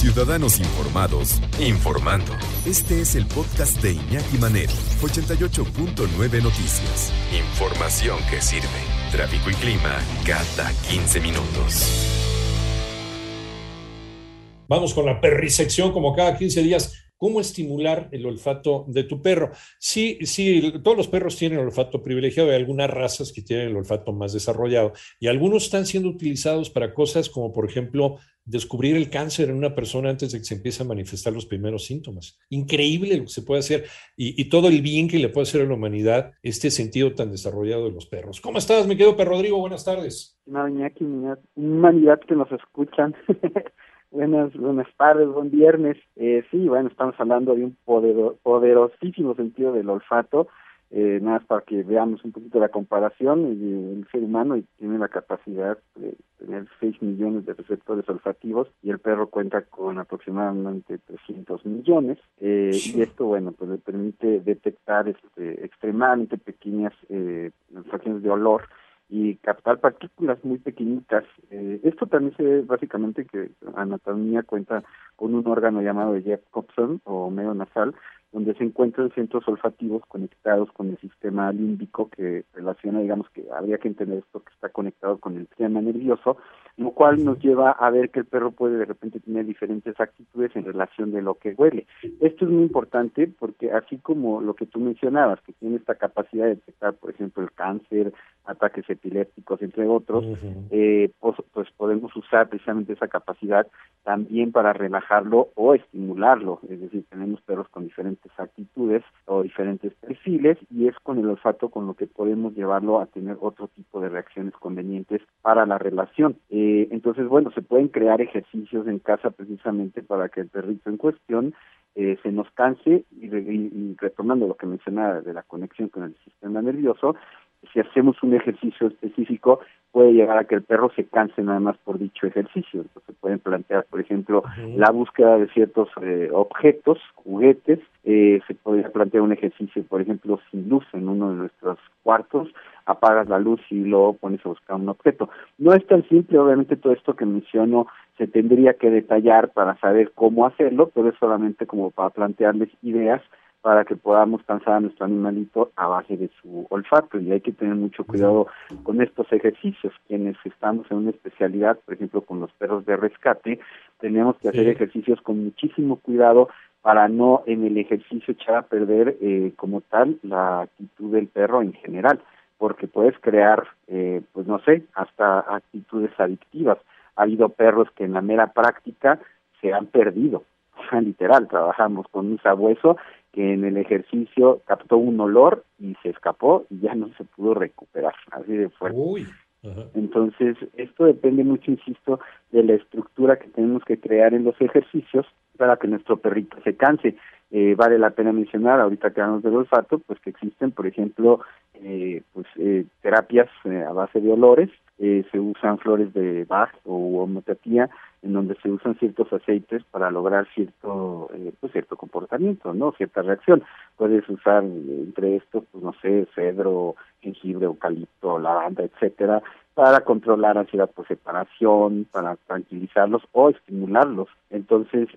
Ciudadanos informados, informando. Este es el podcast de Iñaki Manero, 88.9 Noticias. Información que sirve. Tráfico y clima cada 15 minutos. Vamos con la perrisección como cada 15 días. ¿Cómo estimular el olfato de tu perro? Sí, sí, todos los perros tienen olfato privilegiado. Hay algunas razas que tienen el olfato más desarrollado y algunos están siendo utilizados para cosas como, por ejemplo, descubrir el cáncer en una persona antes de que se empiecen a manifestar los primeros síntomas. Increíble lo que se puede hacer y, y, todo el bien que le puede hacer a la humanidad este sentido tan desarrollado de los perros. ¿Cómo estás, mi querido perro Rodrigo? Buenas tardes. No, Iñaki, humanidad que nos escuchan. Buenas, buenas tardes, buen viernes. Eh, sí, bueno, estamos hablando de un poderosísimo sentido del olfato, eh, nada más para que veamos un poquito la comparación. El, ser humano tiene la capacidad de tener 6 millones de receptores olfativos y el perro cuenta con aproximadamente 300 millones. Eh, y esto, bueno, pues le permite detectar este, extremadamente pequeñas eh, fracciones de olor y captar partículas muy pequeñitas. Eh, esto también se ve básicamente que anatomía cuenta con un órgano llamado Jacobson o medio nasal, donde se encuentran centros olfativos conectados con el sistema límbico que relaciona, digamos que habría que entender esto que está conectado con el sistema nervioso, lo cual nos lleva a ver que el perro puede de repente tener diferentes actitudes en relación de lo que huele. Esto es muy importante porque así como lo que tú mencionabas, que tiene esta capacidad de detectar, por ejemplo, el cáncer, ataques epilépticos, entre otros, eh, pues, pues podemos usar precisamente esa capacidad también para relajarlo o estimularlo, es decir, tenemos perros con diferentes actitudes o diferentes perfiles y es con el olfato con lo que podemos llevarlo a tener otro tipo de reacciones convenientes para la relación. Eh, entonces, bueno, se pueden crear ejercicios en casa precisamente para que el perrito en cuestión eh, se nos canse y, y, retomando lo que mencionaba de la conexión con el sistema nervioso, si hacemos un ejercicio específico, puede llegar a que el perro se canse nada más por dicho ejercicio. Entonces pueden plantear, por ejemplo, la búsqueda de ciertos eh, objetos, juguetes. Eh, se podría plantear un ejercicio, por ejemplo, sin luz en uno de nuestros cuartos, apagas la luz y luego pones a buscar un objeto. No es tan simple, obviamente todo esto que menciono se tendría que detallar para saber cómo hacerlo, pero es solamente como para plantearles ideas para que podamos cansar a nuestro animalito a base de su olfato y hay que tener mucho cuidado con estos ejercicios. Quienes estamos en una especialidad, por ejemplo, con los perros de rescate, tenemos que hacer ejercicios con muchísimo cuidado para no en el ejercicio echar a perder eh, como tal la actitud del perro en general, porque puedes crear, eh, pues no sé, hasta actitudes adictivas. Ha habido perros que en la mera práctica se han perdido, literal, trabajamos con un sabueso que en el ejercicio captó un olor y se escapó y ya no se pudo recuperar, así de fuerte. Entonces, esto depende mucho, insisto, de la estructura que tenemos que crear en los ejercicios para que nuestro perrito se canse. Eh, vale la pena mencionar, ahorita que hablamos del olfato, pues que existen, por ejemplo, eh, pues eh, terapias eh, a base de olores, eh, se usan flores de Bach o homeopatía, en donde se usan ciertos aceites para lograr cierto eh, pues cierto comportamiento no cierta reacción. Puedes usar eh, entre estos pues no sé cedro jengibre eucalipto lavanda etcétera para controlar ansiedad por separación para tranquilizarlos o estimularlos entonces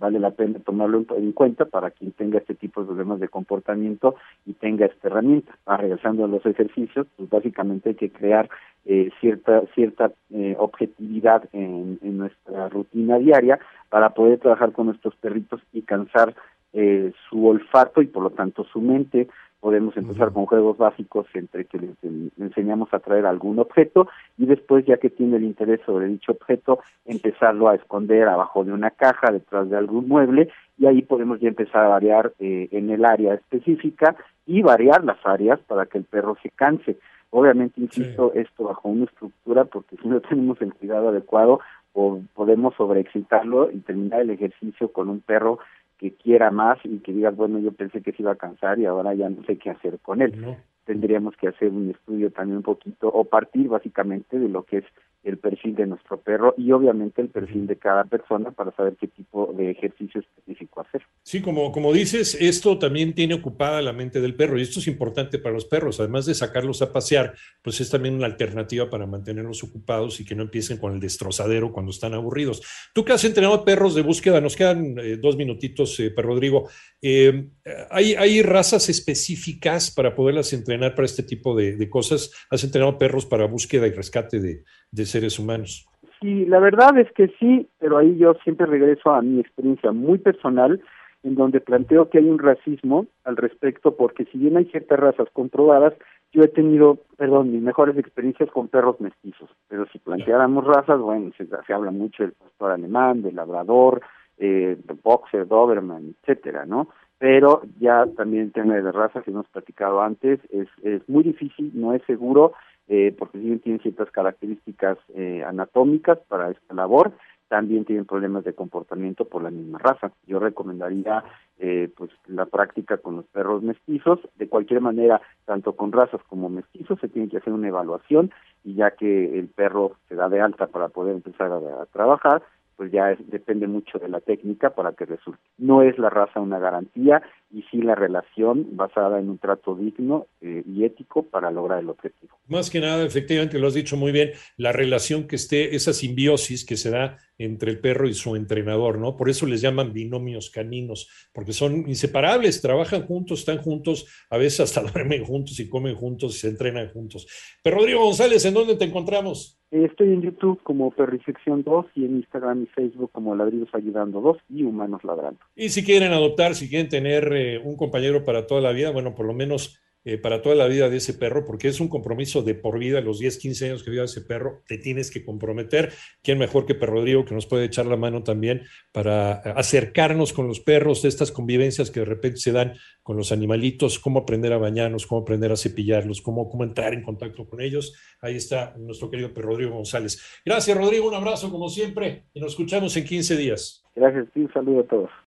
vale la pena tomarlo en cuenta para quien tenga este tipo de problemas de comportamiento y tenga esta herramienta ah, regresando a los ejercicios pues básicamente hay que crear eh, cierta cierta eh, objetividad en, en, nuestra rutina diaria para poder trabajar con nuestros perritos y cansar eh, su olfato y por lo tanto su mente. Podemos empezar con juegos básicos entre que les, enseñamos a traer algún objeto y después, ya que tiene el interés sobre dicho objeto, empezarlo a esconder abajo de una caja, detrás de algún mueble y ahí podemos ya empezar a variar eh, en el área específica y variar las áreas para que el perro se canse. Obviamente, insisto, esto bajo una estructura, porque si no tenemos el cuidado adecuado, o podemos sobreexcitarlo y terminar el ejercicio con un perro que quiera más y que diga, bueno, yo pensé que se iba a cansar y ahora ya no sé qué hacer con él. Tendríamos que hacer un estudio también un poquito o partir básicamente de lo que es el perfil de nuestro perro y obviamente el perfil de cada persona para saber qué tipo de ejercicio específico hacer. Sí, como, como dices, esto también tiene ocupada la mente del perro y esto es importante para los perros, además de sacarlos a pasear, pues es también una alternativa para mantenerlos ocupados y que no empiecen con el destrozadero cuando están aburridos. Tú que has entrenado perros de búsqueda, nos quedan eh, dos minutitos, eh, Perro Rodrigo, eh, ¿hay, ¿hay razas específicas para poderlas entrenar para este tipo de, de cosas? ¿Has entrenado perros para búsqueda y rescate de, de seres humanos. Sí, la verdad es que sí, pero ahí yo siempre regreso a mi experiencia muy personal, en donde planteo que hay un racismo al respecto, porque si bien hay ciertas razas comprobadas, yo he tenido, perdón, mis mejores experiencias con perros mestizos, pero si planteáramos razas, bueno, se, habla mucho del pastor alemán, del labrador, eh, del boxer, doberman, etcétera, ¿no? Pero ya también el tema de razas que hemos platicado antes es, es muy difícil, no es seguro, eh, porque si tienen ciertas características eh, anatómicas para esta labor, también tienen problemas de comportamiento por la misma raza. Yo recomendaría eh, pues la práctica con los perros mestizos. De cualquier manera, tanto con razas como mestizos se tiene que hacer una evaluación y ya que el perro se da de alta para poder empezar a trabajar, pues ya depende mucho de la técnica para que resulte. No es la raza una garantía y sí la relación basada en un trato digno eh, y ético para lograr el objetivo. Más que nada, efectivamente, lo has dicho muy bien, la relación que esté, esa simbiosis que se da entre el perro y su entrenador, ¿no? Por eso les llaman binomios caninos, porque son inseparables, trabajan juntos, están juntos, a veces hasta duermen juntos y comen juntos y se entrenan juntos. Pero Rodrigo González, ¿en dónde te encontramos? Estoy en YouTube como Perrisección 2 y en Instagram y Facebook como Ladridos Ayudando 2 y Humanos Ladrando. Y si quieren adoptar, si quieren tener un compañero para toda la vida, bueno, por lo menos eh, para toda la vida de ese perro, porque es un compromiso de por vida, los 10, 15 años que viva ese perro, te tienes que comprometer. ¿Quién mejor que Perro Rodrigo, que nos puede echar la mano también para acercarnos con los perros, estas convivencias que de repente se dan con los animalitos, cómo aprender a bañarnos, cómo aprender a cepillarlos, cómo, cómo entrar en contacto con ellos? Ahí está nuestro querido Perro Rodrigo González. Gracias, Rodrigo, un abrazo como siempre y nos escuchamos en 15 días. Gracias, un saludo a todos.